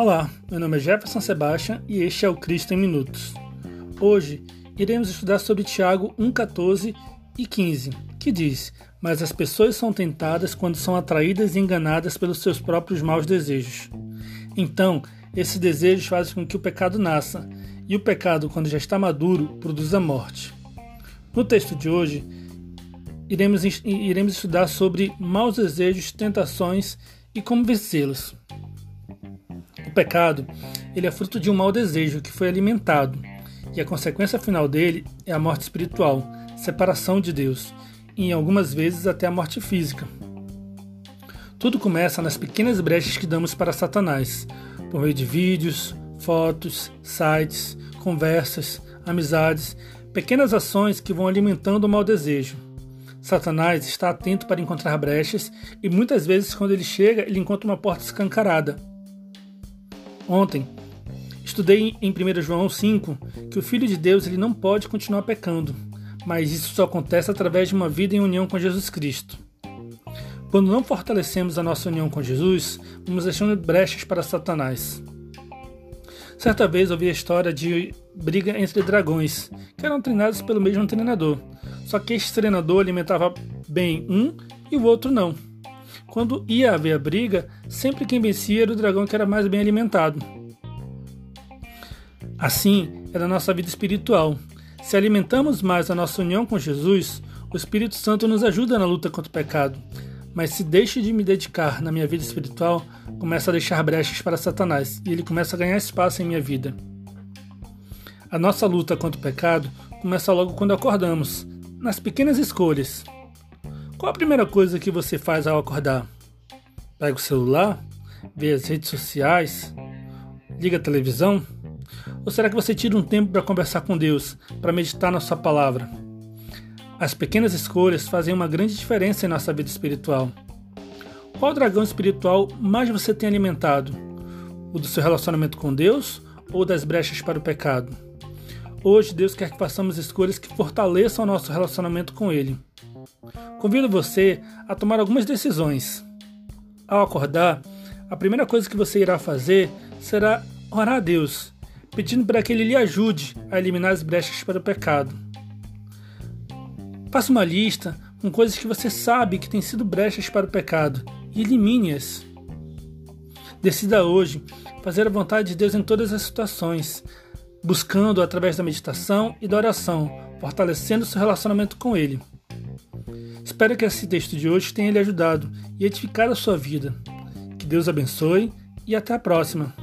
Olá, meu nome é Jefferson Sebastian e este é o Cristo em Minutos. Hoje iremos estudar sobre Tiago 1,14 e 15, que diz: Mas as pessoas são tentadas quando são atraídas e enganadas pelos seus próprios maus desejos. Então, esses desejos fazem com que o pecado nasça, e o pecado, quando já está maduro, produz a morte. No texto de hoje, iremos, iremos estudar sobre maus desejos, tentações e como vencê-los. O pecado, ele é fruto de um mau desejo que foi alimentado, e a consequência final dele é a morte espiritual, separação de Deus, e em algumas vezes até a morte física. Tudo começa nas pequenas brechas que damos para Satanás, por meio de vídeos, fotos, sites, conversas, amizades, pequenas ações que vão alimentando o mau desejo. Satanás está atento para encontrar brechas e muitas vezes, quando ele chega, ele encontra uma porta escancarada, Ontem, estudei em 1 João 5 que o Filho de Deus ele não pode continuar pecando, mas isso só acontece através de uma vida em união com Jesus Cristo. Quando não fortalecemos a nossa união com Jesus, vamos deixando brechas para Satanás. Certa vez ouvi a história de briga entre dragões, que eram treinados pelo mesmo treinador, só que este treinador alimentava bem um e o outro não. Quando ia haver a briga, sempre quem vencia era o dragão que era mais bem alimentado. Assim é na nossa vida espiritual. Se alimentamos mais a nossa união com Jesus, o Espírito Santo nos ajuda na luta contra o pecado. Mas se deixo de me dedicar na minha vida espiritual, começa a deixar brechas para Satanás e ele começa a ganhar espaço em minha vida. A nossa luta contra o pecado começa logo quando acordamos, nas pequenas escolhas. Qual a primeira coisa que você faz ao acordar? Pega o celular? Vê as redes sociais? Liga a televisão? Ou será que você tira um tempo para conversar com Deus, para meditar na Sua palavra? As pequenas escolhas fazem uma grande diferença em nossa vida espiritual. Qual dragão espiritual mais você tem alimentado? O do seu relacionamento com Deus ou das brechas para o pecado? Hoje, Deus quer que façamos escolhas que fortaleçam o nosso relacionamento com Ele. Convido você a tomar algumas decisões. Ao acordar, a primeira coisa que você irá fazer será orar a Deus, pedindo para que Ele lhe ajude a eliminar as brechas para o pecado. Faça uma lista com coisas que você sabe que têm sido brechas para o pecado e elimine-as. Decida hoje fazer a vontade de Deus em todas as situações, buscando através da meditação e da oração, fortalecendo seu relacionamento com Ele. Espero que esse texto de hoje tenha lhe ajudado e edificado a sua vida. Que Deus abençoe e até a próxima.